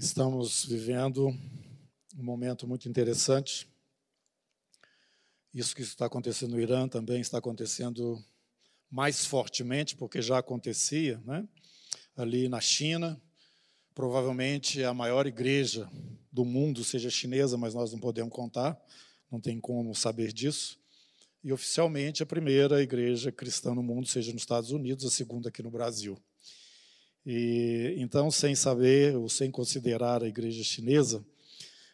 Estamos vivendo um momento muito interessante. Isso que está acontecendo no Irã também está acontecendo mais fortemente, porque já acontecia, né? ali na China. Provavelmente a maior igreja do mundo seja chinesa, mas nós não podemos contar, não tem como saber disso. E oficialmente a primeira igreja cristã no mundo seja nos Estados Unidos, a segunda aqui no Brasil. E, então, sem saber ou sem considerar a igreja chinesa,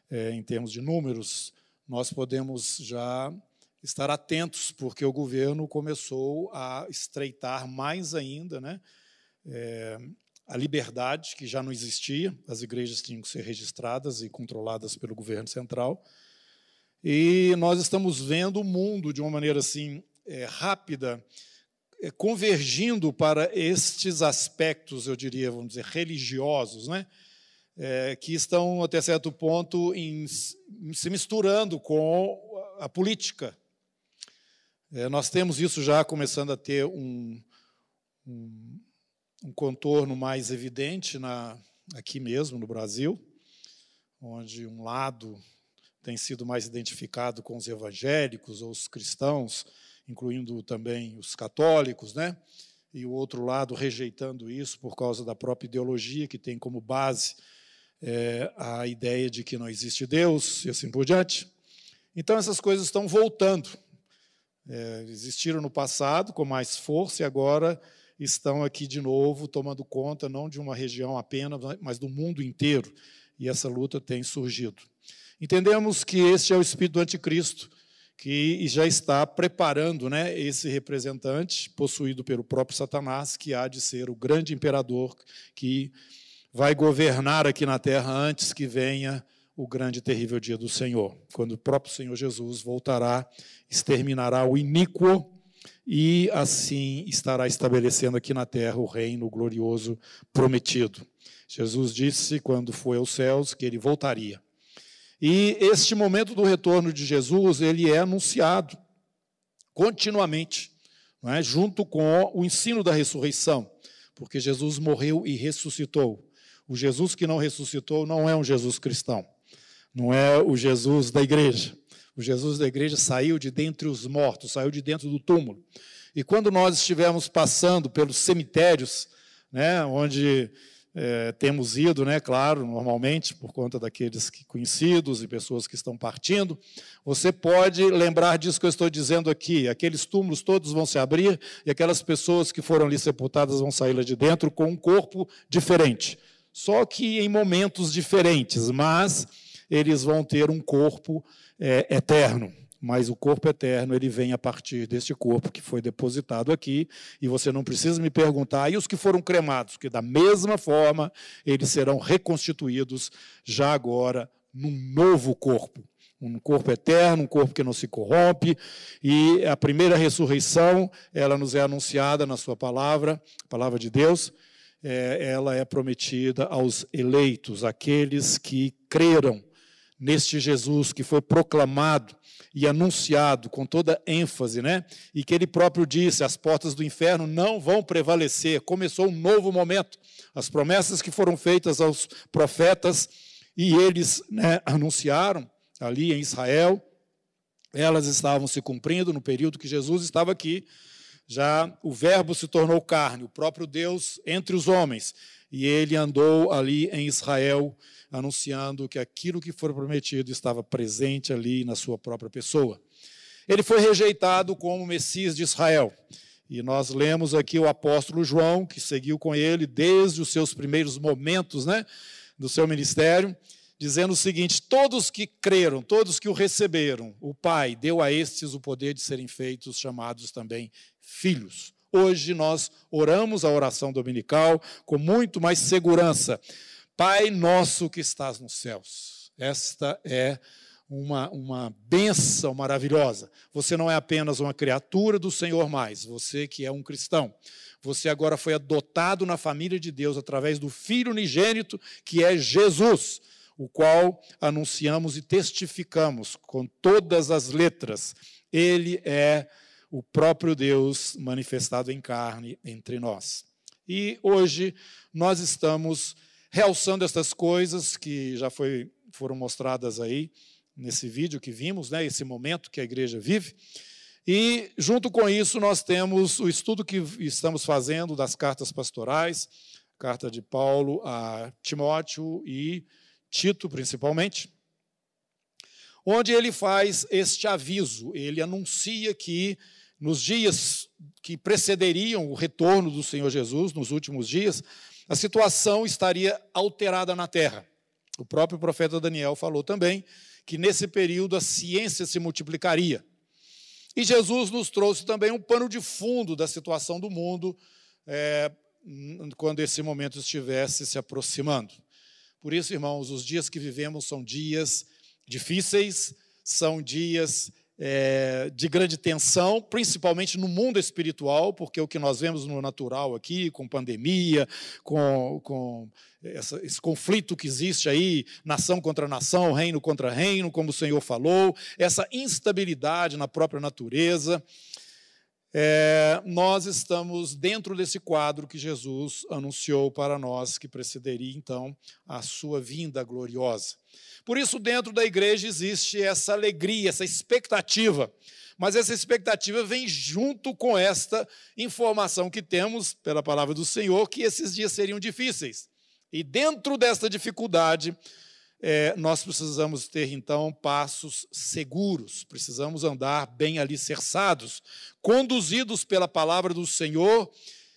é, em termos de números, nós podemos já estar atentos, porque o governo começou a estreitar mais ainda né, é, a liberdade, que já não existia, as igrejas tinham que ser registradas e controladas pelo governo central. E nós estamos vendo o mundo de uma maneira assim é, rápida convergindo para estes aspectos, eu diria, vamos dizer, religiosos, né? É, que estão, até certo ponto, em, se misturando com a política. É, nós temos isso já começando a ter um, um, um contorno mais evidente na, aqui mesmo, no Brasil, onde um lado tem sido mais identificado com os evangélicos ou os cristãos, incluindo também os católicos, né? e o outro lado rejeitando isso por causa da própria ideologia, que tem como base é, a ideia de que não existe Deus e assim por diante. Então, essas coisas estão voltando. É, existiram no passado com mais força e agora estão aqui de novo, tomando conta não de uma região apenas, mas do mundo inteiro. E essa luta tem surgido. Entendemos que este é o espírito do anticristo, que já está preparando né, esse representante, possuído pelo próprio Satanás, que há de ser o grande imperador que vai governar aqui na terra antes que venha o grande e terrível dia do Senhor, quando o próprio Senhor Jesus voltará, exterminará o iníquo e assim estará estabelecendo aqui na terra o reino glorioso prometido. Jesus disse, quando foi aos céus, que ele voltaria. E este momento do retorno de Jesus, ele é anunciado continuamente, é? junto com o ensino da ressurreição, porque Jesus morreu e ressuscitou. O Jesus que não ressuscitou não é um Jesus cristão, não é o Jesus da igreja. O Jesus da igreja saiu de dentre os mortos, saiu de dentro do túmulo. E quando nós estivermos passando pelos cemitérios, né, onde é, temos ido, né, claro, normalmente, por conta daqueles que, conhecidos e pessoas que estão partindo. Você pode lembrar disso que eu estou dizendo aqui: aqueles túmulos todos vão se abrir e aquelas pessoas que foram ali sepultadas vão sair lá de dentro com um corpo diferente. Só que em momentos diferentes, mas eles vão ter um corpo é, eterno mas o corpo eterno ele vem a partir deste corpo que foi depositado aqui, e você não precisa me perguntar, e os que foram cremados, que da mesma forma eles serão reconstituídos já agora num novo corpo. Um corpo eterno, um corpo que não se corrompe, e a primeira ressurreição, ela nos é anunciada na Sua palavra, a palavra de Deus, é, ela é prometida aos eleitos, aqueles que creram neste Jesus que foi proclamado e anunciado com toda ênfase, né? E que ele próprio disse: as portas do inferno não vão prevalecer. Começou um novo momento. As promessas que foram feitas aos profetas e eles né, anunciaram ali em Israel, elas estavam se cumprindo no período que Jesus estava aqui. Já o Verbo se tornou carne, o próprio Deus entre os homens, e ele andou ali em Israel anunciando que aquilo que foi prometido estava presente ali na sua própria pessoa. Ele foi rejeitado como Messias de Israel. E nós lemos aqui o apóstolo João, que seguiu com ele desde os seus primeiros momentos né, do seu ministério, dizendo o seguinte: todos que creram, todos que o receberam, o Pai deu a estes o poder de serem feitos chamados também filhos. Hoje nós oramos a oração dominical com muito mais segurança, Pai nosso que estás nos céus. Esta é uma, uma benção maravilhosa. Você não é apenas uma criatura do Senhor mais, você que é um cristão. Você agora foi adotado na família de Deus através do Filho unigênito, que é Jesus, o qual anunciamos e testificamos com todas as letras. Ele é o próprio Deus manifestado em carne entre nós. E hoje nós estamos realçando estas coisas que já foi, foram mostradas aí nesse vídeo que vimos, né, esse momento que a igreja vive. E, junto com isso, nós temos o estudo que estamos fazendo das cartas pastorais, carta de Paulo a Timóteo e Tito, principalmente, onde ele faz este aviso, ele anuncia que nos dias que precederiam o retorno do Senhor Jesus, nos últimos dias, a situação estaria alterada na terra. O próprio profeta Daniel falou também que nesse período a ciência se multiplicaria. E Jesus nos trouxe também um pano de fundo da situação do mundo é, quando esse momento estivesse se aproximando. Por isso, irmãos, os dias que vivemos são dias difíceis, são dias é, de grande tensão, principalmente no mundo espiritual, porque o que nós vemos no natural aqui, com pandemia, com, com essa, esse conflito que existe aí, nação contra nação, reino contra reino, como o Senhor falou, essa instabilidade na própria natureza. É, nós estamos dentro desse quadro que Jesus anunciou para nós, que precederia então a sua vinda gloriosa. Por isso, dentro da igreja existe essa alegria, essa expectativa. Mas essa expectativa vem junto com esta informação que temos pela palavra do Senhor, que esses dias seriam difíceis. E dentro desta dificuldade, é, nós precisamos ter então passos seguros, precisamos andar bem alicerçados, conduzidos pela palavra do Senhor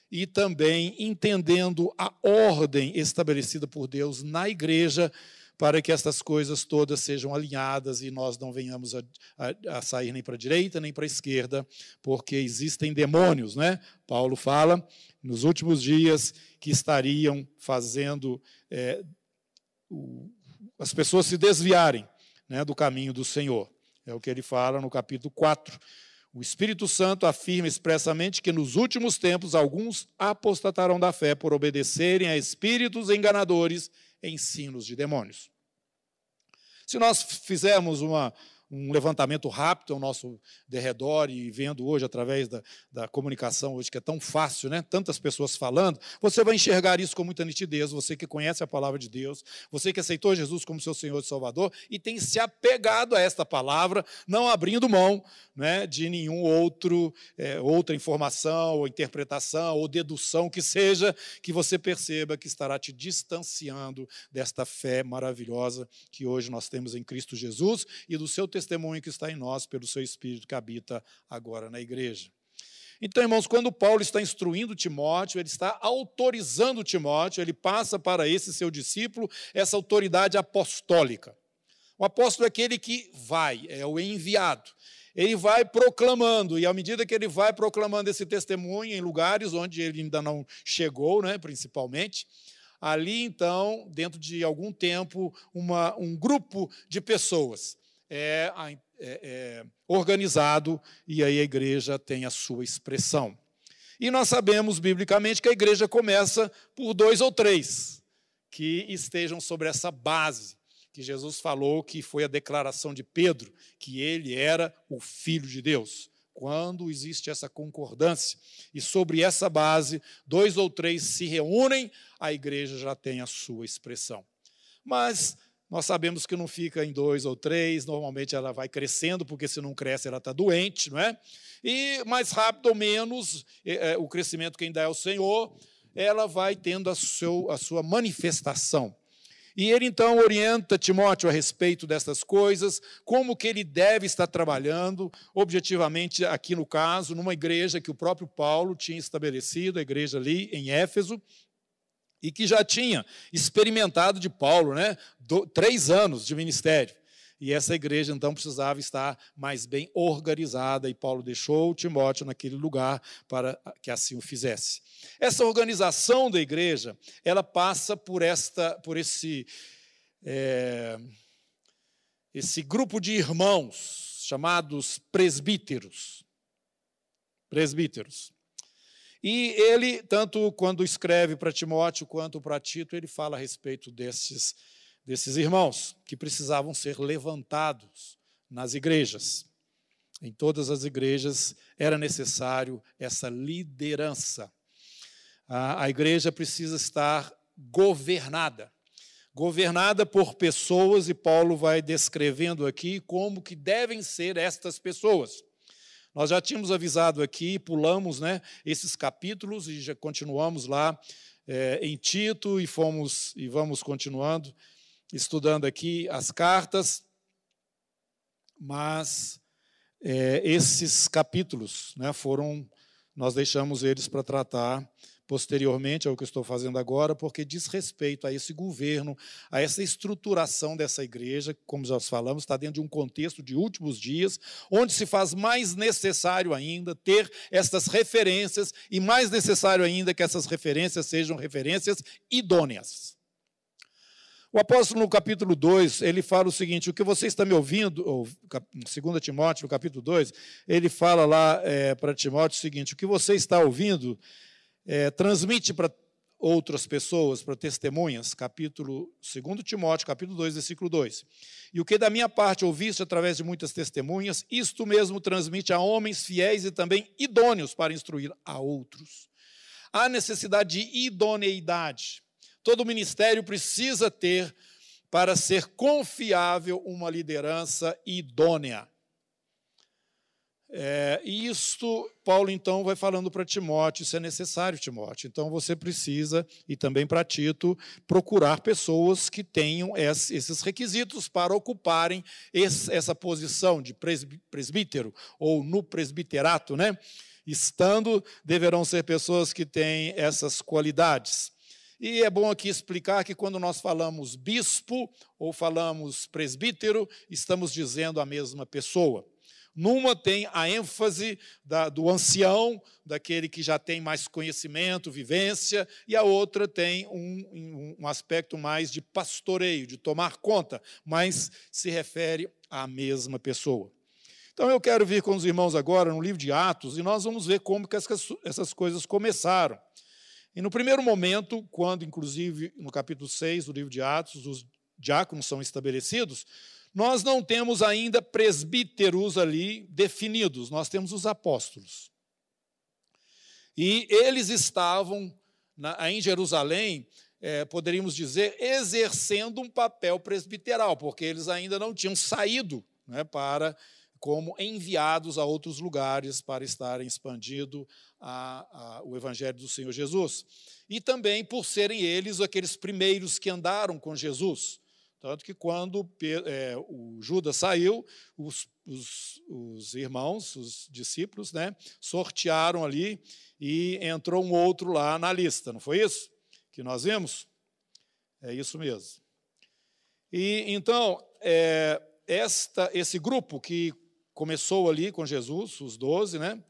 e também entendendo a ordem estabelecida por Deus na igreja para que estas coisas todas sejam alinhadas e nós não venhamos a, a, a sair nem para a direita nem para a esquerda, porque existem demônios, né? Paulo fala nos últimos dias que estariam fazendo é, o, as pessoas se desviarem né, do caminho do Senhor. É o que ele fala no capítulo 4. O Espírito Santo afirma expressamente que nos últimos tempos alguns apostatarão da fé por obedecerem a espíritos enganadores ensinos de demônios. Se nós fizermos uma, um levantamento rápido ao nosso derredor e vendo hoje através da, da comunicação hoje que é tão fácil, né? Tantas pessoas falando, você vai enxergar isso com muita nitidez. Você que conhece a palavra de Deus, você que aceitou Jesus como seu Senhor e Salvador e tem se apegado a esta palavra, não abrindo mão, né, de nenhum outro é, outra informação ou interpretação ou dedução que seja que você perceba que estará te distanciando desta fé maravilhosa que hoje nós temos em Cristo Jesus e do seu testemunho que está em nós pelo seu Espírito que habita agora na igreja. Então, irmãos, quando Paulo está instruindo Timóteo, ele está autorizando Timóteo, ele passa para esse seu discípulo essa autoridade apostólica. O apóstolo é aquele que vai, é o enviado. Ele vai proclamando, e à medida que ele vai proclamando esse testemunho em lugares onde ele ainda não chegou, né, principalmente, ali então, dentro de algum tempo, uma, um grupo de pessoas é, é, é organizado e aí a igreja tem a sua expressão. E nós sabemos biblicamente que a igreja começa por dois ou três que estejam sobre essa base que Jesus falou que foi a declaração de Pedro, que ele era o filho de Deus. Quando existe essa concordância e sobre essa base, dois ou três se reúnem, a igreja já tem a sua expressão. Mas nós sabemos que não fica em dois ou três, normalmente ela vai crescendo, porque se não cresce ela está doente, não é? E mais rápido ou menos, é, é, o crescimento quem dá é o Senhor, ela vai tendo a, seu, a sua manifestação. E ele então orienta Timóteo a respeito dessas coisas, como que ele deve estar trabalhando, objetivamente aqui no caso, numa igreja que o próprio Paulo tinha estabelecido, a igreja ali em Éfeso, e que já tinha experimentado de Paulo, né, do, três anos de ministério. E essa igreja então precisava estar mais bem organizada, e Paulo deixou Timóteo naquele lugar para que assim o fizesse. Essa organização da igreja, ela passa por esta, por esse, é, esse grupo de irmãos chamados presbíteros. Presbíteros. E ele, tanto quando escreve para Timóteo quanto para Tito, ele fala a respeito desses, desses irmãos que precisavam ser levantados nas igrejas. Em todas as igrejas era necessário essa liderança. A, a igreja precisa estar governada. Governada por pessoas, e Paulo vai descrevendo aqui como que devem ser estas pessoas. Nós já tínhamos avisado aqui, pulamos né, esses capítulos e já continuamos lá é, em Tito e fomos e vamos continuando estudando aqui as cartas, mas é, esses capítulos né, foram, nós deixamos eles para tratar posteriormente ao que estou fazendo agora, porque diz respeito a esse governo, a essa estruturação dessa igreja, como já falamos, está dentro de um contexto de últimos dias, onde se faz mais necessário ainda ter estas referências e mais necessário ainda que essas referências sejam referências idôneas. O apóstolo, no capítulo 2, ele fala o seguinte: o que você está me ouvindo, ou 2 Timóteo, no capítulo 2, ele fala lá é, para Timóteo o seguinte: o que você está ouvindo, é, transmite para outras pessoas, para testemunhas, capítulo 2 Timóteo, capítulo 2, versículo 2. E o que da minha parte ouviste através de muitas testemunhas, isto mesmo transmite a homens fiéis e também idôneos para instruir a outros. Há necessidade de idoneidade todo ministério precisa ter para ser confiável uma liderança idônea. É, e isto, Paulo então vai falando para Timóteo, isso é necessário, Timóteo. Então você precisa, e também para Tito, procurar pessoas que tenham esses requisitos para ocuparem essa posição de presbítero ou no presbiterato, né? Estando, deverão ser pessoas que têm essas qualidades. E é bom aqui explicar que quando nós falamos bispo ou falamos presbítero, estamos dizendo a mesma pessoa. Numa tem a ênfase da, do ancião, daquele que já tem mais conhecimento, vivência, e a outra tem um, um aspecto mais de pastoreio, de tomar conta, mas se refere à mesma pessoa. Então eu quero vir com os irmãos agora no livro de Atos e nós vamos ver como que essas coisas começaram. E no primeiro momento, quando, inclusive, no capítulo 6 do livro de Atos, os diáconos são estabelecidos, nós não temos ainda presbíteros ali definidos, nós temos os apóstolos. E eles estavam na, em Jerusalém, é, poderíamos dizer, exercendo um papel presbiteral, porque eles ainda não tinham saído né, para como enviados a outros lugares para estarem expandindo a, a, o Evangelho do Senhor Jesus. E também por serem eles aqueles primeiros que andaram com Jesus. Tanto que quando é, o Judas saiu, os, os, os, irmãos, os discípulos, né, sortearam ali e entrou um outro lá na lista, não foi isso que nós vimos? É isso mesmo. E então, é, esta, esse grupo que começou ali com Jesus, os doze, né?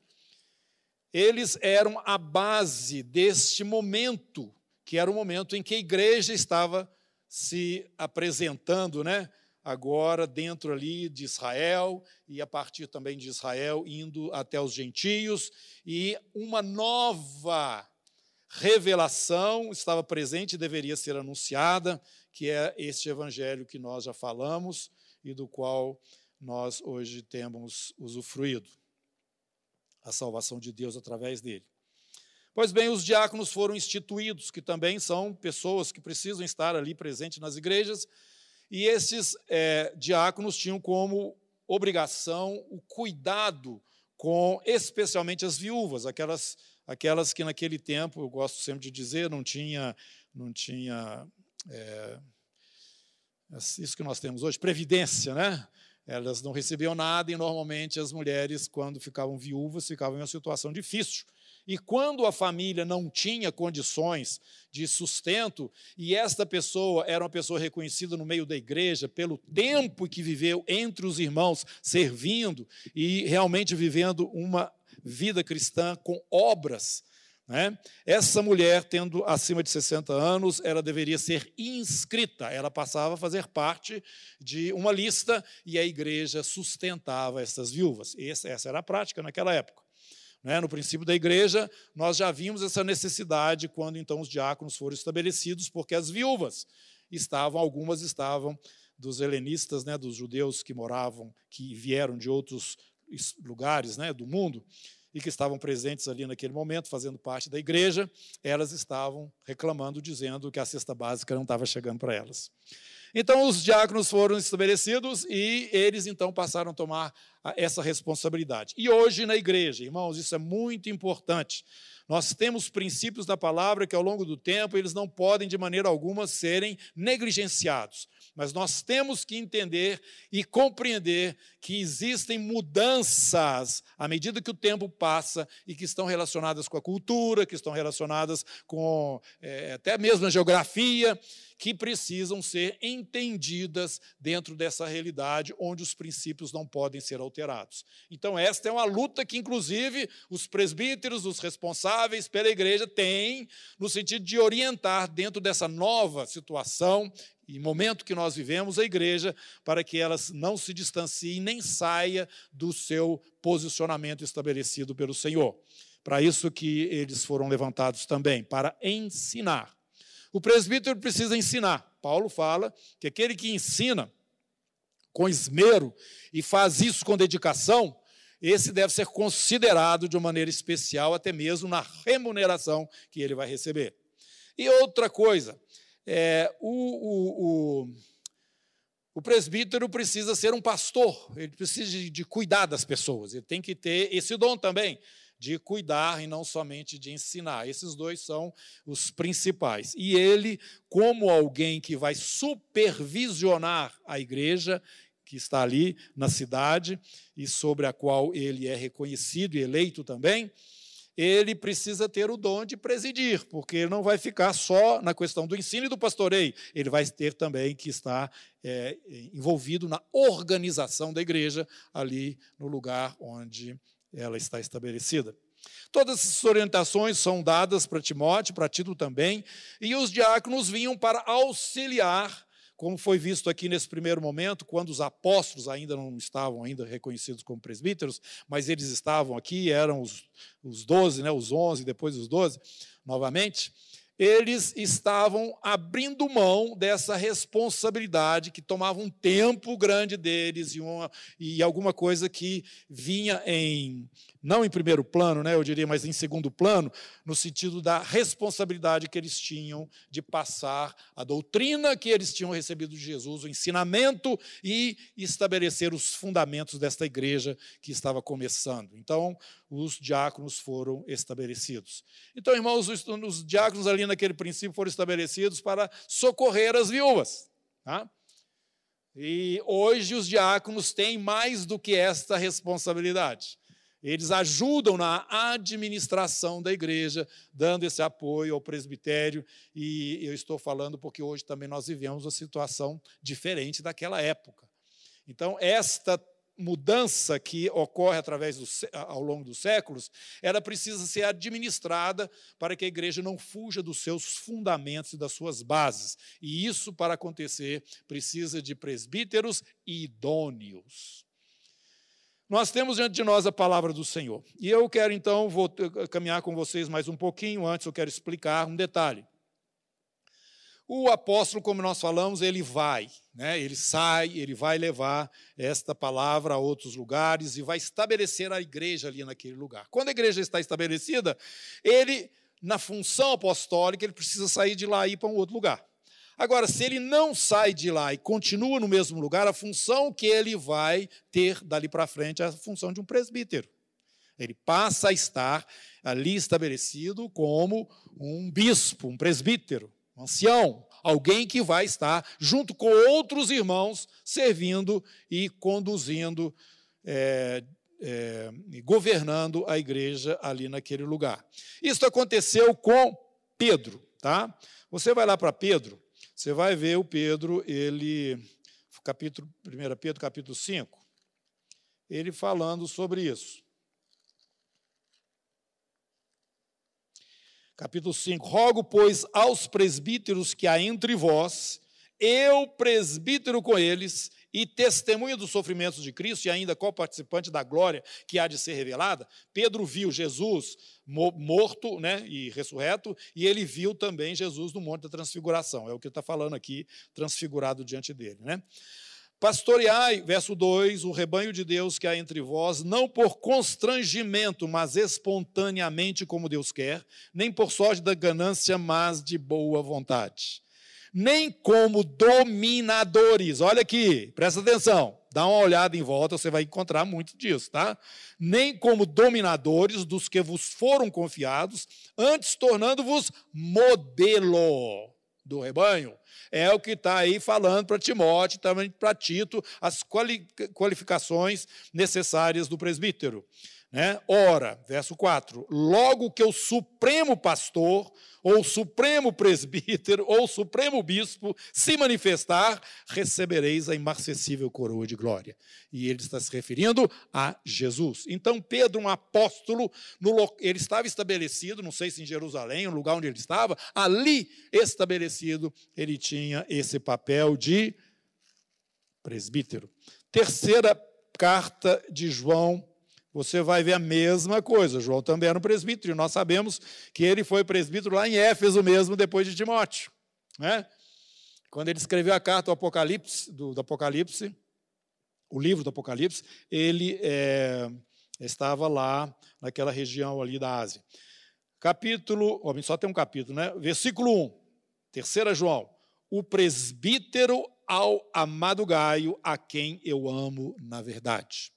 Eles eram a base deste momento, que era o momento em que a igreja estava se apresentando, né? Agora dentro ali de Israel e a partir também de Israel indo até os gentios e uma nova revelação estava presente e deveria ser anunciada, que é este evangelho que nós já falamos e do qual nós hoje temos usufruído a salvação de Deus através dele. Pois bem, os diáconos foram instituídos, que também são pessoas que precisam estar ali presentes nas igrejas, e esses é, diáconos tinham como obrigação o cuidado com especialmente as viúvas, aquelas, aquelas que naquele tempo, eu gosto sempre de dizer, não tinha, não tinha é, isso que nós temos hoje, previdência, né? Elas não recebiam nada e normalmente as mulheres, quando ficavam viúvas, ficavam em uma situação difícil. E quando a família não tinha condições de sustento, e esta pessoa era uma pessoa reconhecida no meio da igreja pelo tempo que viveu entre os irmãos, servindo e realmente vivendo uma vida cristã com obras, né? Essa mulher, tendo acima de 60 anos, ela deveria ser inscrita, ela passava a fazer parte de uma lista e a igreja sustentava essas viúvas. Essa, essa era a prática naquela época. Né? No princípio da igreja, nós já vimos essa necessidade quando então os diáconos foram estabelecidos, porque as viúvas estavam, algumas estavam dos helenistas, né, dos judeus que moravam, que vieram de outros lugares né, do mundo, e que estavam presentes ali naquele momento, fazendo parte da igreja, elas estavam reclamando, dizendo que a cesta básica não estava chegando para elas. Então, os diáconos foram estabelecidos e eles então passaram a tomar essa responsabilidade. E hoje na igreja, irmãos, isso é muito importante. Nós temos princípios da palavra que, ao longo do tempo, eles não podem, de maneira alguma, serem negligenciados. Mas nós temos que entender e compreender que existem mudanças à medida que o tempo passa e que estão relacionadas com a cultura, que estão relacionadas com é, até mesmo a geografia que precisam ser entendidas dentro dessa realidade onde os princípios não podem ser alterados. Então, esta é uma luta que, inclusive, os presbíteros, os responsáveis pela igreja, têm no sentido de orientar dentro dessa nova situação e momento que nós vivemos a igreja para que ela não se distancie nem saia do seu posicionamento estabelecido pelo Senhor. Para isso que eles foram levantados também, para ensinar. O presbítero precisa ensinar. Paulo fala que aquele que ensina com esmero e faz isso com dedicação, esse deve ser considerado de uma maneira especial, até mesmo na remuneração que ele vai receber. E outra coisa, é, o, o, o, o, presbítero precisa ser um pastor, ele precisa de, de cuidar das pessoas, ele tem que ter esse dom também de cuidar e não somente de ensinar. Esses dois são os principais. E ele, como alguém que vai supervisionar a igreja, que está ali na cidade e sobre a qual ele é reconhecido e eleito também, ele precisa ter o dom de presidir, porque ele não vai ficar só na questão do ensino e do pastoreio, ele vai ter também que estar é, envolvido na organização da igreja ali no lugar onde ela está estabelecida. Todas essas orientações são dadas para Timóteo, para Tito também, e os diáconos vinham para auxiliar, como foi visto aqui nesse primeiro momento, quando os apóstolos ainda não estavam ainda reconhecidos como presbíteros, mas eles estavam aqui, eram os, 12, né, os 11, depois os 12, novamente eles estavam abrindo mão dessa responsabilidade que tomava um tempo grande deles e, uma, e alguma coisa que vinha em não em primeiro plano, né, eu diria, mas em segundo plano, no sentido da responsabilidade que eles tinham de passar a doutrina que eles tinham recebido de Jesus, o ensinamento e estabelecer os fundamentos desta igreja que estava começando. Então, os diáconos foram estabelecidos. Então, irmãos, os, os diáconos ali naquele princípio foram estabelecidos para socorrer as viúvas. Tá? E hoje os diáconos têm mais do que esta responsabilidade. Eles ajudam na administração da igreja, dando esse apoio ao presbitério, e eu estou falando porque hoje também nós vivemos uma situação diferente daquela época. Então, esta mudança que ocorre através do, ao longo dos séculos, ela precisa ser administrada para que a igreja não fuja dos seus fundamentos e das suas bases. E isso, para acontecer, precisa de presbíteros idôneos. Nós temos diante de nós a palavra do Senhor. E eu quero então vou caminhar com vocês mais um pouquinho. Antes eu quero explicar um detalhe. O apóstolo, como nós falamos, ele vai, né? ele sai, ele vai levar esta palavra a outros lugares e vai estabelecer a igreja ali naquele lugar. Quando a igreja está estabelecida, ele, na função apostólica, ele precisa sair de lá e ir para um outro lugar. Agora, se ele não sai de lá e continua no mesmo lugar, a função que ele vai ter dali para frente é a função de um presbítero. Ele passa a estar ali estabelecido como um bispo, um presbítero, um ancião, alguém que vai estar junto com outros irmãos, servindo e conduzindo, é, é, governando a igreja ali naquele lugar. Isso aconteceu com Pedro, tá? Você vai lá para Pedro, você vai ver o Pedro, ele, capítulo, 1 Pedro, capítulo 5, ele falando sobre isso. Capítulo 5: Rogo, pois, aos presbíteros que há entre vós, eu, presbítero com eles, e testemunha dos sofrimentos de Cristo e ainda co-participante da glória que há de ser revelada, Pedro viu Jesus morto né, e ressurreto, e ele viu também Jesus no Monte da Transfiguração. É o que está falando aqui, transfigurado diante dele. Né? Pastoreai, verso 2, o rebanho de Deus que há entre vós, não por constrangimento, mas espontaneamente, como Deus quer, nem por sorte da ganância, mas de boa vontade. Nem como dominadores, olha aqui, presta atenção, dá uma olhada em volta, você vai encontrar muito disso, tá? Nem como dominadores dos que vos foram confiados, antes tornando-vos modelo do rebanho é o que está aí falando para Timóteo, também para Tito, as qualificações necessárias do presbítero. Né? Ora, verso 4: logo que o supremo pastor, ou supremo presbítero, ou supremo bispo se manifestar, recebereis a imarcessível coroa de glória. E ele está se referindo a Jesus. Então, Pedro, um apóstolo, no, ele estava estabelecido, não sei se em Jerusalém, o lugar onde ele estava, ali estabelecido, ele tinha esse papel de presbítero. Terceira carta de João você vai ver a mesma coisa. João também era um presbítero, e nós sabemos que ele foi presbítero lá em Éfeso mesmo, depois de Timóteo. Né? Quando ele escreveu a carta do Apocalipse, do, do Apocalipse, o livro do Apocalipse, ele é, estava lá naquela região ali da Ásia. Capítulo, só tem um capítulo, né? Versículo 1, terceira João. O presbítero ao amado Gaio, a quem eu amo na verdade.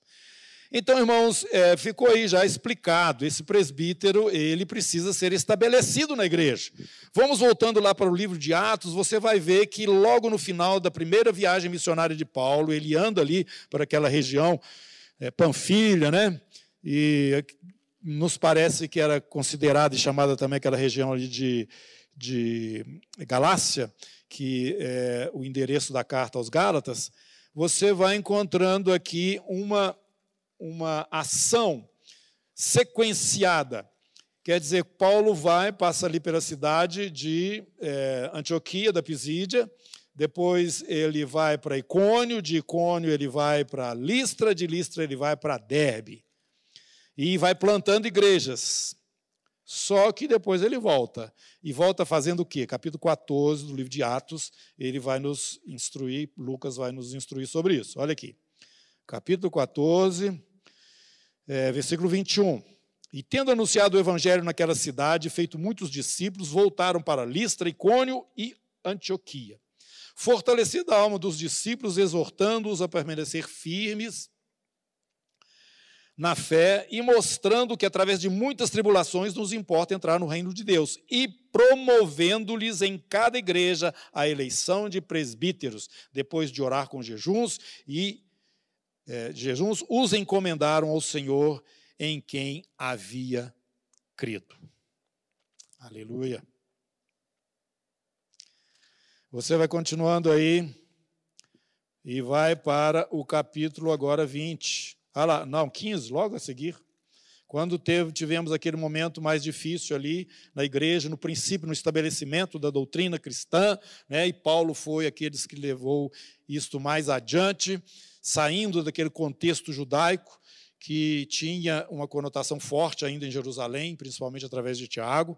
Então, irmãos, é, ficou aí já explicado, esse presbítero, ele precisa ser estabelecido na igreja. Vamos voltando lá para o livro de Atos, você vai ver que logo no final da primeira viagem missionária de Paulo, ele anda ali para aquela região, é, Panfilha, né? E nos parece que era considerada e chamada também aquela região ali de, de Galácia, que é o endereço da carta aos Gálatas, você vai encontrando aqui uma uma ação sequenciada. Quer dizer, Paulo vai, passa ali pela cidade de é, Antioquia, da Pisídia, depois ele vai para Icônio, de Icônio ele vai para Listra, de Listra ele vai para Derbe. E vai plantando igrejas. Só que depois ele volta. E volta fazendo o quê? Capítulo 14 do livro de Atos, ele vai nos instruir, Lucas vai nos instruir sobre isso. Olha aqui. Capítulo 14, é, versículo 21. E tendo anunciado o evangelho naquela cidade, feito muitos discípulos, voltaram para Listra, Icônio e Antioquia. Fortalecida a alma dos discípulos, exortando-os a permanecer firmes na fé e mostrando que através de muitas tribulações nos importa entrar no reino de Deus e promovendo-lhes em cada igreja a eleição de presbíteros, depois de orar com jejuns e é, jejuns, os encomendaram ao Senhor em quem havia crido. Aleluia. Você vai continuando aí e vai para o capítulo agora 20. Ah lá, não, 15, logo a seguir. Quando teve, tivemos aquele momento mais difícil ali na igreja, no princípio, no estabelecimento da doutrina cristã, né, e Paulo foi aqueles que levou isto mais adiante saindo daquele contexto judaico que tinha uma conotação forte ainda em Jerusalém, principalmente através de Tiago.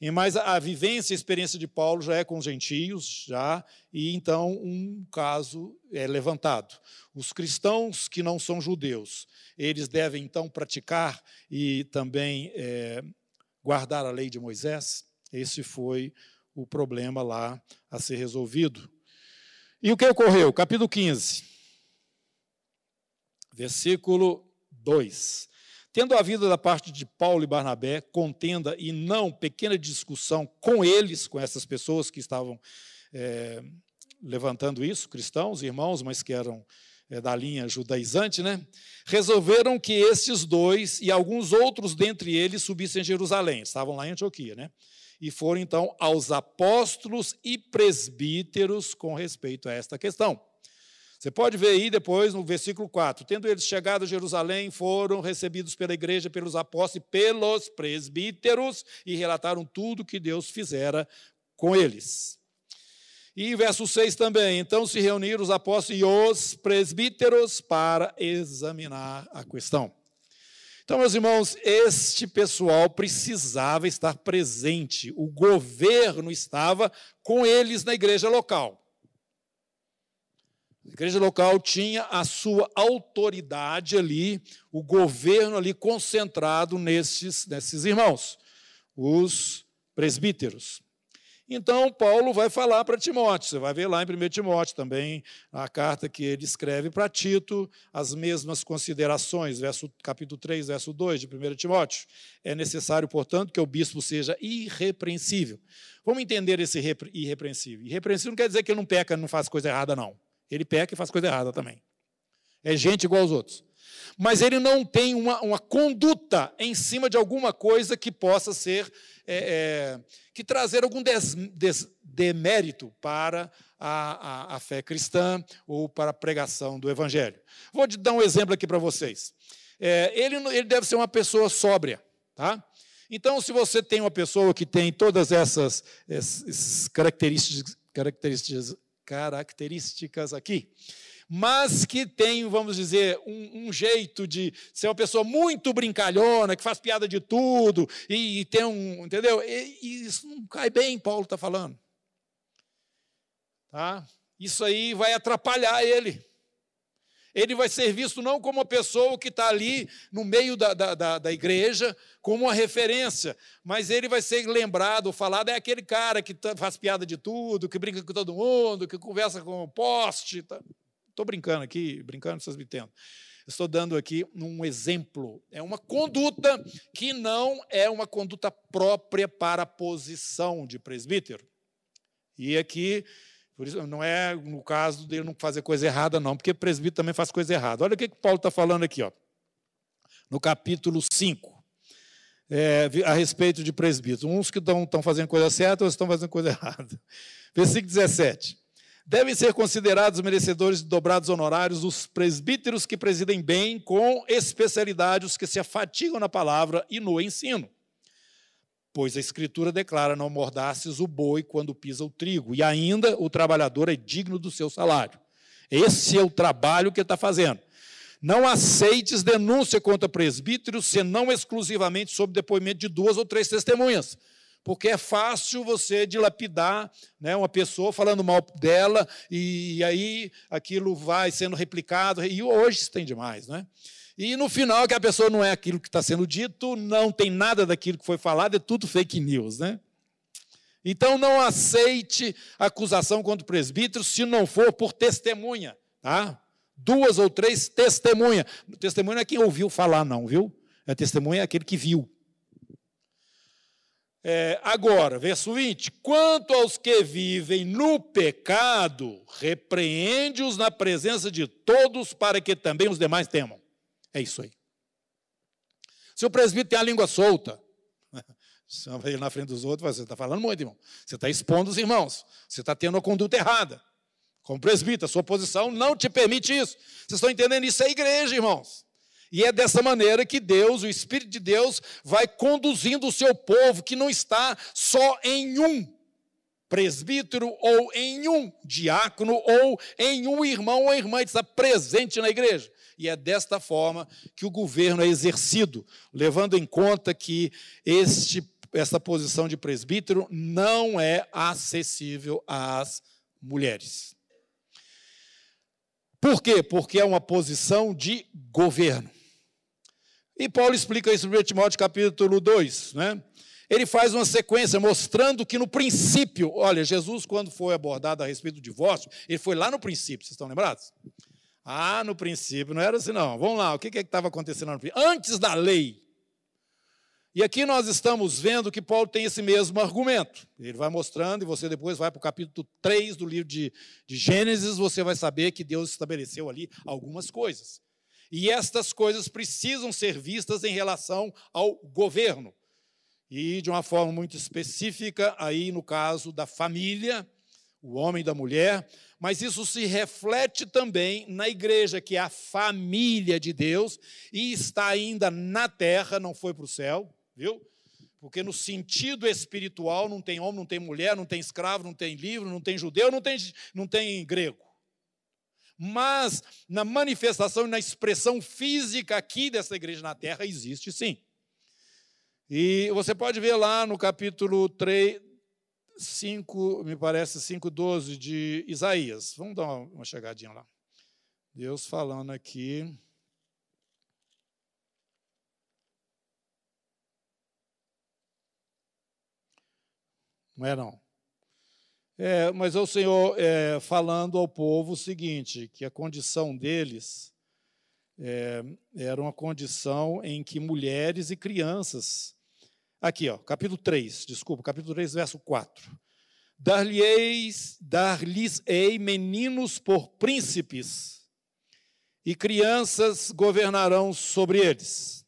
E mas a vivência a experiência de Paulo já é com os gentios, já, e então um caso é levantado. Os cristãos que não são judeus, eles devem então praticar e também é, guardar a lei de Moisés? Esse foi o problema lá a ser resolvido. E o que ocorreu? Capítulo 15 versículo 2. Tendo havido da parte de Paulo e Barnabé contenda e não pequena discussão com eles, com essas pessoas que estavam é, levantando isso, cristãos, irmãos, mas que eram é, da linha judaizante, né? resolveram que estes dois e alguns outros dentre eles subissem a Jerusalém, estavam lá em Antioquia, né? e foram então aos apóstolos e presbíteros com respeito a esta questão. Você pode ver aí depois no versículo 4: Tendo eles chegado a Jerusalém, foram recebidos pela igreja, pelos apóstolos e pelos presbíteros e relataram tudo que Deus fizera com eles. E verso 6 também: Então se reuniram os apóstolos e os presbíteros para examinar a questão. Então, meus irmãos, este pessoal precisava estar presente, o governo estava com eles na igreja local. Igreja local tinha a sua autoridade ali, o governo ali concentrado nesses, nesses irmãos, os presbíteros. Então, Paulo vai falar para Timóteo, você vai ver lá em 1 Timóteo também, a carta que ele escreve para Tito, as mesmas considerações, verso, capítulo 3, verso 2 de 1 Timóteo. É necessário, portanto, que o bispo seja irrepreensível. Vamos entender esse irrepreensível. Irrepreensível não quer dizer que ele não peca, não faz coisa errada, não. Ele peca e faz coisa errada também. É gente igual aos outros. Mas ele não tem uma, uma conduta em cima de alguma coisa que possa ser, é, é, que trazer algum des, des, demérito para a, a, a, fé cristã ou para a pregação do evangelho. Vou dar um exemplo aqui para vocês. É, ele, ele deve ser uma pessoa sóbria, tá? Então, se você tem uma pessoa que tem todas essas, essas características, características características aqui, mas que tem, vamos dizer, um, um, jeito de ser uma pessoa muito brincalhona, que faz piada de tudo, e, e tem um. Entendeu? E, e, isso não cai bem, Paulo está falando. Tá? Isso aí vai atrapalhar ele. Ele vai ser visto não como uma pessoa que está ali no meio da, da, da, da, igreja, como uma referência, mas ele vai ser lembrado, falado, é aquele cara que tá, faz piada de tudo, que brinca com todo mundo, que conversa com o poste. Estou tá. brincando aqui, brincando, vocês me entendem. Estou dando aqui um exemplo. É uma conduta que não é uma conduta própria para a posição de presbítero. E aqui por isso, não é no caso dele não fazer coisa errada, não, porque presbítero também faz coisa errada. Olha o que, que Paulo está falando aqui, ó, no capítulo 5, é, a respeito de presbíteros. Uns que estão fazendo coisa certa, outros estão fazendo coisa errada. Versículo 17. Devem ser considerados merecedores de dobrados honorários os presbíteros que presidem bem, com especialidade os que se afatigam na palavra e no ensino pois a Escritura declara: não mordasses o boi quando pisa o trigo, e ainda o trabalhador é digno do seu salário. Esse é o trabalho que ele está fazendo. Não aceites denúncia contra presbíteros, senão exclusivamente sob depoimento de duas ou três testemunhas. Porque é fácil você dilapidar né, uma pessoa falando mal dela, e aí aquilo vai sendo replicado, e hoje tem demais, né? E no final, que a pessoa não é aquilo que está sendo dito, não tem nada daquilo que foi falado, é tudo fake news, né? Então não aceite acusação contra o presbítero se não for por testemunha, tá? Duas ou três testemunhas. Testemunha não é quem ouviu falar, não, viu? A testemunha é aquele que viu. É, agora, verso 20: quanto aos que vivem no pecado, repreende-os na presença de todos, para que também os demais temam. É isso aí. Se o presbítero tem a língua solta, você vai na frente dos outros, você está falando muito, irmão. Você está expondo os irmãos. Você está tendo a conduta errada. Como presbítero, a sua posição não te permite isso. Vocês estão entendendo? Isso é igreja, irmãos. E é dessa maneira que Deus, o Espírito de Deus, vai conduzindo o seu povo, que não está só em um presbítero, ou em um diácono, ou em um irmão ou irmã, está presente na igreja e é desta forma que o governo é exercido, levando em conta que este, essa posição de presbítero não é acessível às mulheres. Por quê? Porque é uma posição de governo. E Paulo explica isso no Timóteo capítulo 2, né? Ele faz uma sequência mostrando que no princípio, olha, Jesus, quando foi abordado a respeito do divórcio, ele foi lá no princípio, vocês estão lembrados? Ah, no princípio não era assim, não. Vamos lá, o que, que estava acontecendo? Antes da lei. E aqui nós estamos vendo que Paulo tem esse mesmo argumento. Ele vai mostrando, e você depois vai para o capítulo 3 do livro de, de Gênesis, você vai saber que Deus estabeleceu ali algumas coisas. E estas coisas precisam ser vistas em relação ao governo. E de uma forma muito específica, aí no caso da família, o homem e da mulher, mas isso se reflete também na igreja, que é a família de Deus e está ainda na terra, não foi para o céu, viu? Porque no sentido espiritual não tem homem, não tem mulher, não tem escravo, não tem livro, não tem judeu, não tem, não tem grego. Mas na manifestação e na expressão física aqui dessa igreja na terra existe sim. E você pode ver lá no capítulo 3, 5, me parece 5,12 de Isaías. Vamos dar uma chegadinha lá. Deus falando aqui. Não é não. É, mas é o Senhor é, falando ao povo o seguinte, que a condição deles é, era uma condição em que mulheres e crianças. Aqui, ó, capítulo 3, desculpa, capítulo 3, verso 4. Dar-lhes dar ei meninos por príncipes, e crianças governarão sobre eles.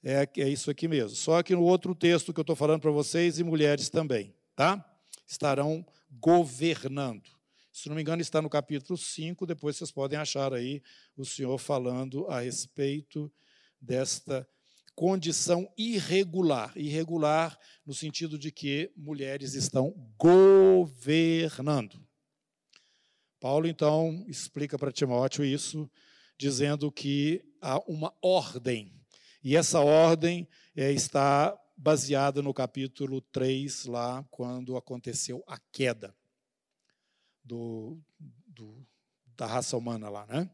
É, é isso aqui mesmo. Só que no outro texto que eu estou falando para vocês, e mulheres também, tá? Estarão governando. Se não me engano, está no capítulo 5, depois vocês podem achar aí o Senhor falando a respeito desta condição irregular. Irregular no sentido de que mulheres estão governando. Paulo, então, explica para Timóteo isso, dizendo que há uma ordem. E essa ordem é, está baseada no capítulo 3, lá, quando aconteceu a queda do, do, da raça humana lá, né?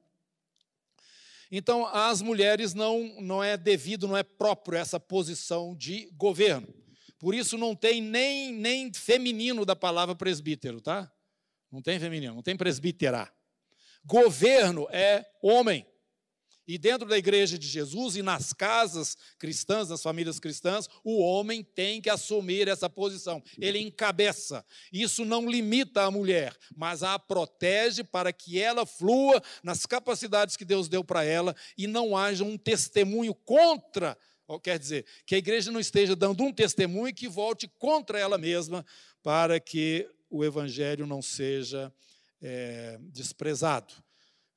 Então, às mulheres não, não é devido, não é próprio essa posição de governo. Por isso não tem nem, nem feminino da palavra presbítero, tá? Não tem feminino, não tem presbítera. Governo é homem. E dentro da igreja de Jesus e nas casas cristãs, nas famílias cristãs, o homem tem que assumir essa posição. Ele encabeça. Isso não limita a mulher, mas a protege para que ela flua nas capacidades que Deus deu para ela e não haja um testemunho contra. Quer dizer, que a igreja não esteja dando um testemunho que volte contra ela mesma, para que o evangelho não seja é, desprezado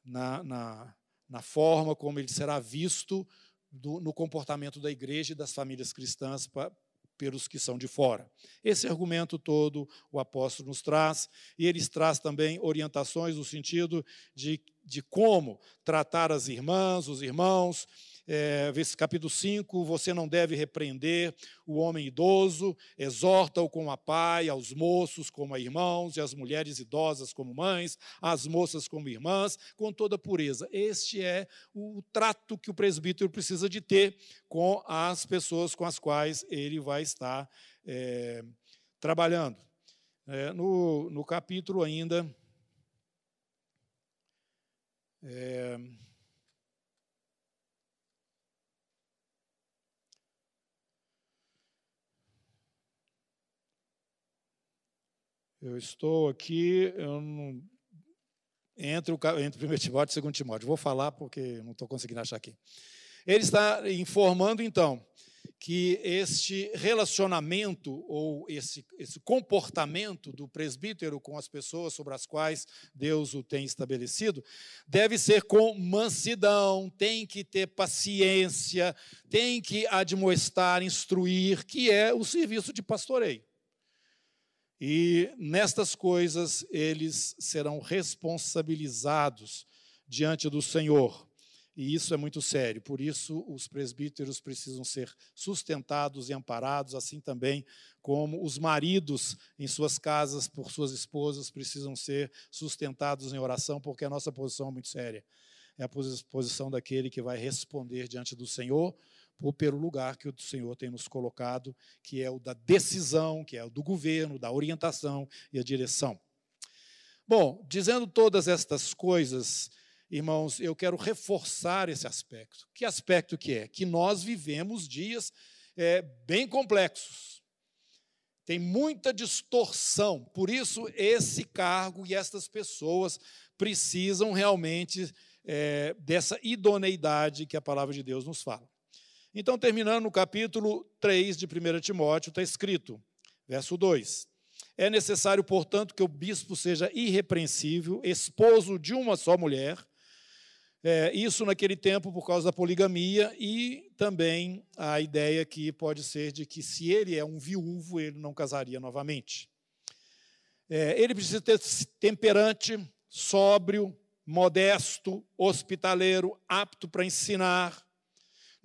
na, na na forma como ele será visto do, no comportamento da igreja e das famílias cristãs pra, pelos que são de fora. Esse argumento todo o apóstolo nos traz, e ele traz também orientações no sentido de, de como tratar as irmãs, os irmãos, é, capítulo 5, você não deve repreender o homem idoso, exorta-o como a pai, aos moços como a irmãos, e as mulheres idosas como mães, as moças como irmãs, com toda pureza. Este é o trato que o presbítero precisa de ter com as pessoas com as quais ele vai estar é, trabalhando. É, no, no capítulo ainda. É, Eu estou aqui eu não, entre, o, entre 1 Timóteo e 2 Timóteo. Vou falar porque não estou conseguindo achar aqui. Ele está informando, então, que este relacionamento ou esse, esse comportamento do presbítero com as pessoas sobre as quais Deus o tem estabelecido deve ser com mansidão, tem que ter paciência, tem que admoestar, instruir, que é o serviço de pastoreio. E nestas coisas eles serão responsabilizados diante do Senhor. E isso é muito sério. Por isso, os presbíteros precisam ser sustentados e amparados, assim também como os maridos em suas casas, por suas esposas, precisam ser sustentados em oração, porque a nossa posição é muito séria. É a posição daquele que vai responder diante do Senhor ou pelo lugar que o Senhor tem nos colocado, que é o da decisão, que é o do governo, da orientação e a direção. Bom, dizendo todas estas coisas, irmãos, eu quero reforçar esse aspecto. Que aspecto que é? Que nós vivemos dias é, bem complexos. Tem muita distorção. Por isso, esse cargo e estas pessoas precisam realmente é, dessa idoneidade que a palavra de Deus nos fala. Então, terminando no capítulo 3 de 1 Timóteo, está escrito, verso 2: É necessário, portanto, que o bispo seja irrepreensível, esposo de uma só mulher. É, isso naquele tempo por causa da poligamia e também a ideia que pode ser de que se ele é um viúvo, ele não casaria novamente. É, ele precisa ter temperante, sóbrio, modesto, hospitaleiro, apto para ensinar,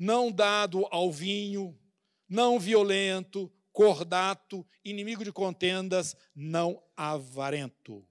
não dado ao vinho, não violento, cordato, inimigo de contendas, não avarento.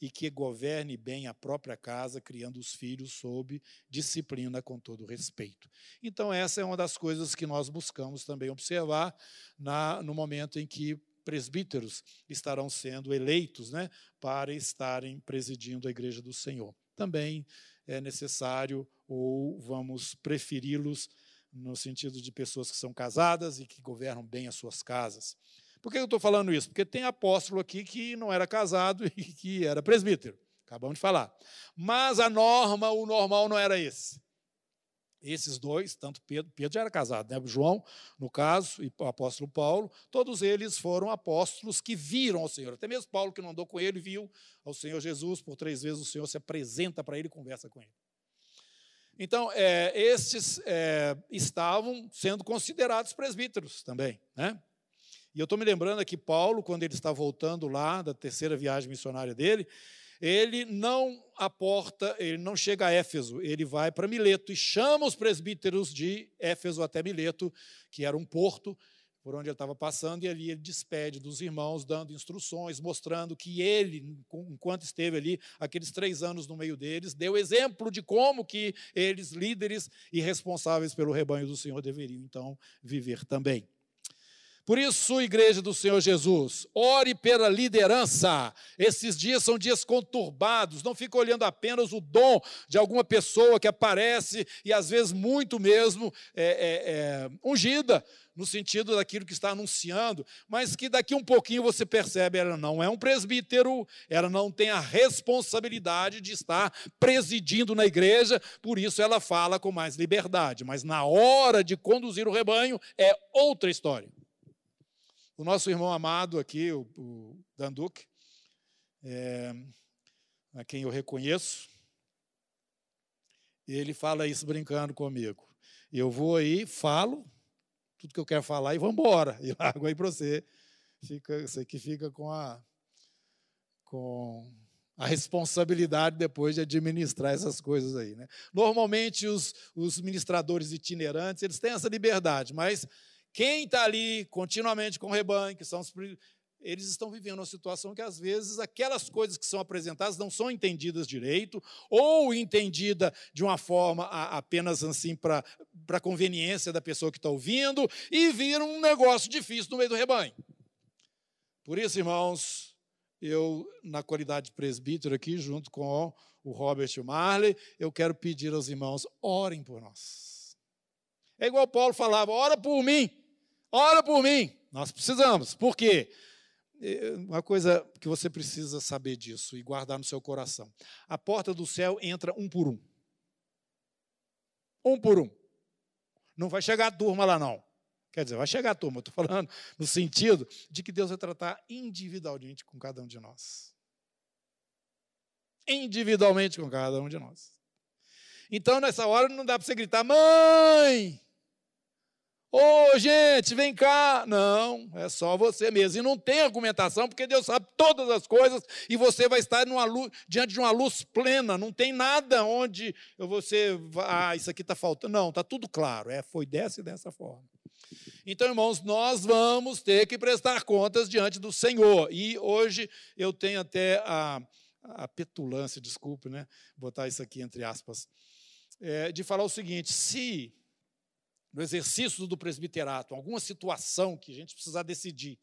e que governe bem a própria casa, criando os filhos sob disciplina com todo respeito. Então, essa é uma das coisas que nós buscamos também observar na, no momento em que presbíteros estarão sendo eleitos né, para estarem presidindo a igreja do Senhor. Também é necessário, ou vamos preferi-los no sentido de pessoas que são casadas e que governam bem as suas casas. Por que eu estou falando isso? Porque tem apóstolo aqui que não era casado e que era presbítero. Acabamos de falar. Mas a norma, o normal não era esse. Esses dois, tanto Pedro, Pedro já era casado, né? João, no caso, e o apóstolo Paulo, todos eles foram apóstolos que viram ao Senhor. Até mesmo Paulo, que não andou com ele, viu ao Senhor Jesus, por três vezes o Senhor se apresenta para ele e conversa com ele. Então, é, estes é, estavam sendo considerados presbíteros também. Né? E eu estou me lembrando aqui, Paulo, quando ele está voltando lá da terceira viagem missionária dele, ele não aporta, ele não chega a Éfeso, ele vai para Mileto e chama os presbíteros de Éfeso até Mileto, que era um porto, por onde ele estava passando, e ali ele despede dos irmãos, dando instruções, mostrando que ele, enquanto esteve ali, aqueles três anos no meio deles, deu exemplo de como que eles, líderes e responsáveis pelo rebanho do Senhor, deveriam então viver também. Por isso, igreja do Senhor Jesus, ore pela liderança. Esses dias são dias conturbados. Não fique olhando apenas o dom de alguma pessoa que aparece e às vezes muito mesmo é, é, é, ungida no sentido daquilo que está anunciando, mas que daqui um pouquinho você percebe, ela não é um presbítero, ela não tem a responsabilidade de estar presidindo na igreja, por isso ela fala com mais liberdade. Mas na hora de conduzir o rebanho é outra história. O nosso irmão amado aqui, o, o Danduque, é, a quem eu reconheço, ele fala isso brincando comigo. Eu vou aí, falo tudo que eu quero falar e vou embora. E largo aí para você. Fica, você que fica com a, com a responsabilidade depois de administrar essas coisas aí. Né? Normalmente, os, os ministradores itinerantes, eles têm essa liberdade, mas quem está ali continuamente com o rebanho, que são os eles estão vivendo uma situação que, às vezes, aquelas coisas que são apresentadas não são entendidas direito, ou entendida de uma forma apenas assim para a conveniência da pessoa que está ouvindo, e viram um negócio difícil no meio do rebanho. Por isso, irmãos, eu, na qualidade de presbítero aqui, junto com o Robert Marley, eu quero pedir aos irmãos, orem por nós. É igual Paulo falava, ora por mim. Ora por mim. Nós precisamos. Por quê? É, uma coisa que você precisa saber disso e guardar no seu coração. A porta do céu entra um por um. Um por um. Não vai chegar a turma lá, não. Quer dizer, vai chegar a turma, estou falando no sentido de que Deus vai tratar individualmente com cada um de nós. Individualmente com cada um de nós. Então, nessa hora, não dá para você gritar, mãe! Ô, oh, gente, vem cá. Não, é só você mesmo. E não tem argumentação, porque Deus sabe todas as coisas e você vai estar luz, diante de uma luz plena. Não tem nada onde você. Ah, isso aqui está faltando. Não, está tudo claro. É, foi dessa e dessa forma. Então, irmãos, nós vamos ter que prestar contas diante do Senhor. E hoje eu tenho até a, a petulância, desculpe, né? Botar isso aqui entre aspas, é, de falar o seguinte: se no exercício do presbiterato, alguma situação que a gente precisar decidir,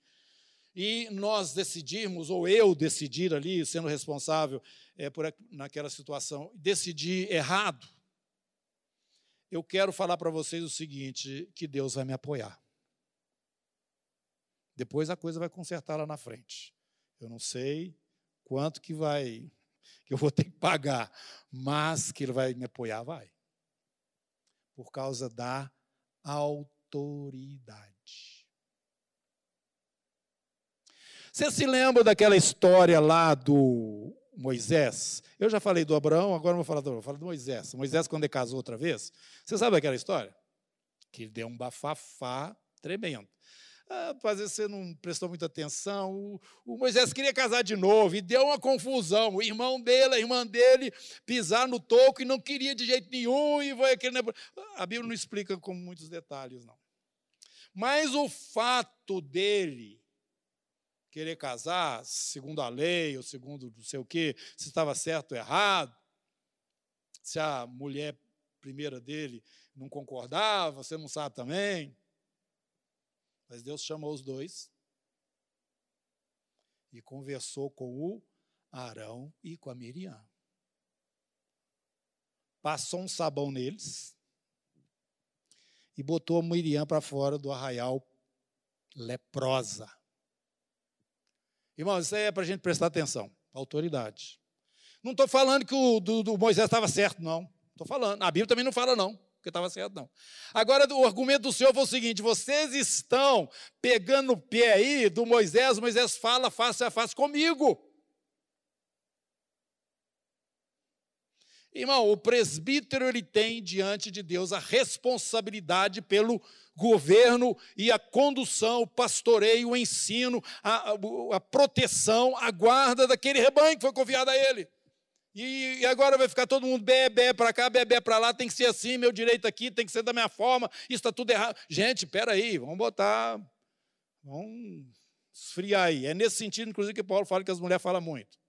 e nós decidirmos, ou eu decidir ali, sendo responsável é, por naquela situação, decidir errado, eu quero falar para vocês o seguinte: que Deus vai me apoiar. Depois a coisa vai consertar lá na frente. Eu não sei quanto que vai, que eu vou ter que pagar, mas que Ele vai me apoiar, vai. Por causa da autoridade. Você se lembra daquela história lá do Moisés? Eu já falei do Abraão, agora vou falar do, vou falar do Moisés. Moisés, quando ele casou outra vez, você sabe aquela história? Que deu um bafafá tremendo. Ah, às vezes você não prestou muita atenção. O, o, Moisés queria casar de novo e deu uma confusão. O irmão dele, a irmã dele, pisar no toco e não queria de jeito nenhum. E foi aquele... A Bíblia não explica com muitos detalhes, não. Mas o fato dele querer casar segundo a lei ou segundo não sei o quê, se estava certo ou errado, se a mulher primeira dele não concordava, você não sabe também. Mas Deus chamou os dois e conversou com o Arão e com a Miriam. Passou um sabão neles e botou a Miriam para fora do arraial leprosa. Irmãos, isso aí é para a gente prestar atenção, autoridade. Não estou falando que o do, do Moisés estava certo, não. Estou falando. A Bíblia também não fala, não, porque estava certo, não. Agora, o argumento do Senhor foi o seguinte: vocês estão pegando o pé aí do Moisés, Moisés fala face a face comigo. Irmão, o presbítero ele tem diante de Deus a responsabilidade pelo governo e a condução, o pastoreio, o ensino, a, a, a proteção, a guarda daquele rebanho que foi confiado a ele. E, agora vai ficar todo mundo bebê para cá, bebê para lá, tem que ser assim, meu direito aqui tem que ser da minha forma, isso está tudo errado. Gente, espera aí, vamos botar, vamos esfriar aí. É nesse sentido, inclusive, que Paulo fala que as mulheres falam muito.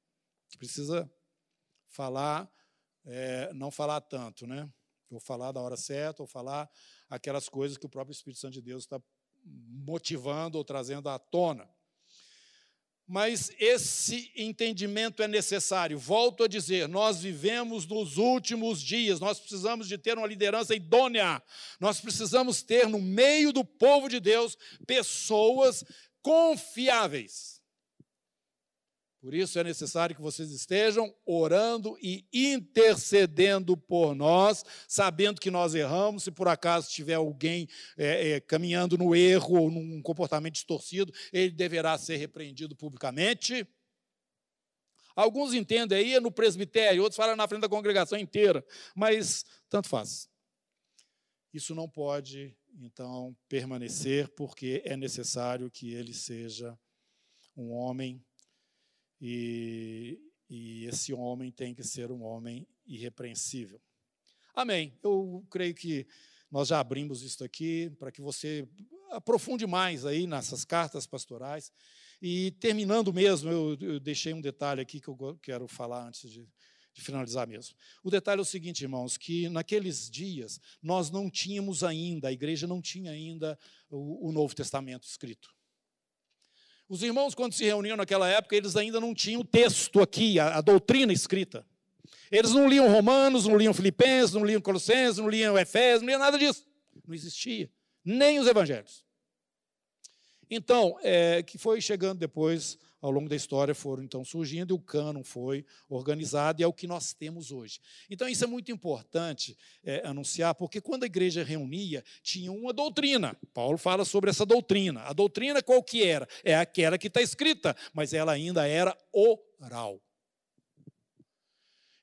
Que precisa falar, é, não falar tanto, né? Ou falar da hora certa, ou falar aquelas coisas que o próprio Espírito Santo de Deus está motivando ou trazendo à tona. Mas esse entendimento é necessário. Volto a dizer, nós vivemos nos últimos dias, nós precisamos de ter uma liderança idônea. Nós precisamos ter no meio do povo de Deus pessoas confiáveis por isso é necessário que vocês estejam orando e intercedendo por nós, sabendo que nós erramos. Se por acaso tiver alguém é, é, caminhando no erro ou num comportamento distorcido, ele deverá ser repreendido publicamente. Alguns entendem aí no presbitério, outros falam na frente da congregação inteira, mas tanto faz. Isso não pode, então, permanecer, porque é necessário que ele seja um homem e, e esse homem tem que ser um homem irrepreensível. Amém. Eu creio que nós já abrimos isso aqui para que você aprofunde mais aí nessas cartas pastorais. E terminando mesmo, eu, eu deixei um detalhe aqui que eu quero falar antes de, de, finalizar mesmo. O detalhe é o seguinte, irmãos, que naqueles dias nós não tínhamos ainda, a igreja não tinha ainda o, o Novo Testamento escrito. Os irmãos, quando se reuniam naquela época, eles ainda não tinham o texto aqui, a, a doutrina escrita. Eles não liam Romanos, não liam Filipenses, não liam Colossenses, não liam Efésios, não liam nada disso. Não existia. Nem os evangelhos. Então, é, que foi chegando depois ao longo da história foram então surgindo e o cânon foi organizado e é o que nós temos hoje. Então isso é muito importante é, anunciar, porque quando a igreja reunia, tinha uma doutrina. Paulo fala sobre essa doutrina. A doutrina qual que era? É aquela que está escrita, mas ela ainda era oral.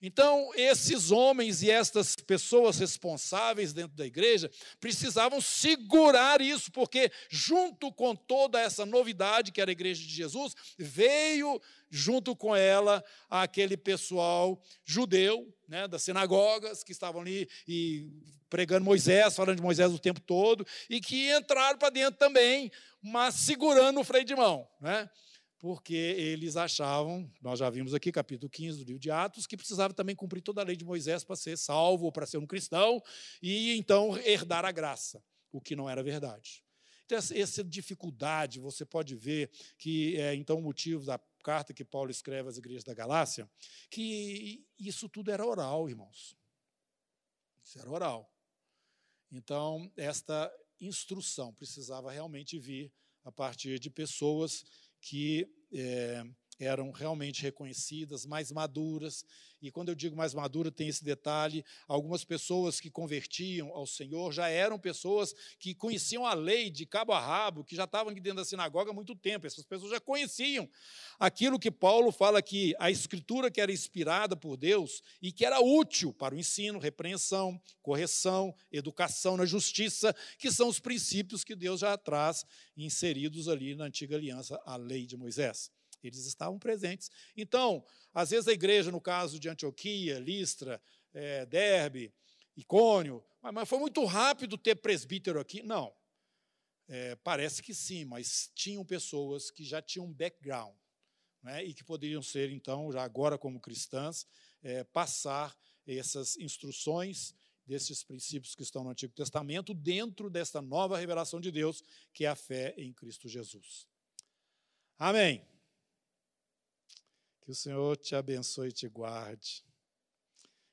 Então, esses homens e estas pessoas responsáveis dentro da igreja precisavam segurar isso, porque, junto com toda essa novidade que era a igreja de Jesus, veio junto com ela aquele pessoal judeu, né, das sinagogas, que estavam ali e pregando Moisés, falando de Moisés o tempo todo, e que entraram para dentro também, mas segurando o freio de mão. Né? Porque eles achavam, nós já vimos aqui, capítulo 15 do livro de Atos, que precisava também cumprir toda a lei de Moisés para ser salvo, para ser um cristão, e então herdar a graça, o que não era verdade. Então, essa dificuldade, você pode ver que é então o motivo da carta que Paulo escreve às igrejas da Galácia, que isso tudo era oral, irmãos. Isso era oral. Então, esta instrução precisava realmente vir a partir de pessoas que é, eram realmente reconhecidas, mais maduras. E quando eu digo mais madura, tem esse detalhe: algumas pessoas que convertiam ao Senhor já eram pessoas que conheciam a lei de cabo a rabo, que já estavam aqui dentro da sinagoga há muito tempo. Essas pessoas já conheciam aquilo que Paulo fala que a escritura que era inspirada por Deus e que era útil para o ensino, repreensão, correção, educação na justiça, que são os princípios que Deus já traz inseridos ali na antiga aliança, a lei de Moisés. Eles estavam presentes. Então, às vezes a igreja, no caso de Antioquia, Listra, é, Derbe, Icônio, mas, mas foi muito rápido ter presbítero aqui. Não. É, parece que sim, mas tinham pessoas que já tinham background né, e que poderiam ser, então, já agora como cristãs, é, passar essas instruções desses princípios que estão no Antigo Testamento dentro desta nova revelação de Deus, que é a fé em Cristo Jesus. Amém. Que o Senhor te abençoe e te guarde.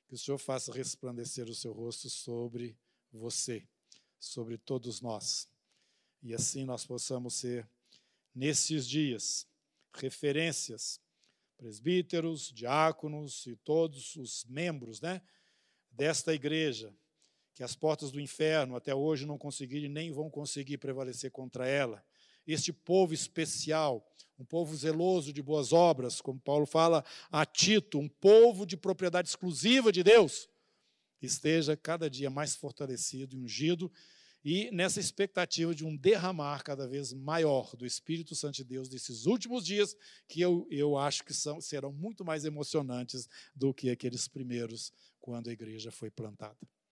Que o Senhor faça resplandecer o seu rosto sobre você, sobre todos nós. E assim nós possamos ser, nesses dias, referências, presbíteros, diáconos e todos os membros né, desta igreja, que as portas do inferno até hoje não conseguiram e nem vão conseguir prevalecer contra ela. Este povo especial, um povo zeloso de boas obras, como Paulo fala a Tito, um povo de propriedade exclusiva de Deus, esteja cada dia mais fortalecido e ungido e nessa expectativa de um derramar cada vez maior do Espírito Santo de Deus nesses últimos dias, que eu, eu acho que são, serão muito mais emocionantes do que aqueles primeiros, quando a igreja foi plantada.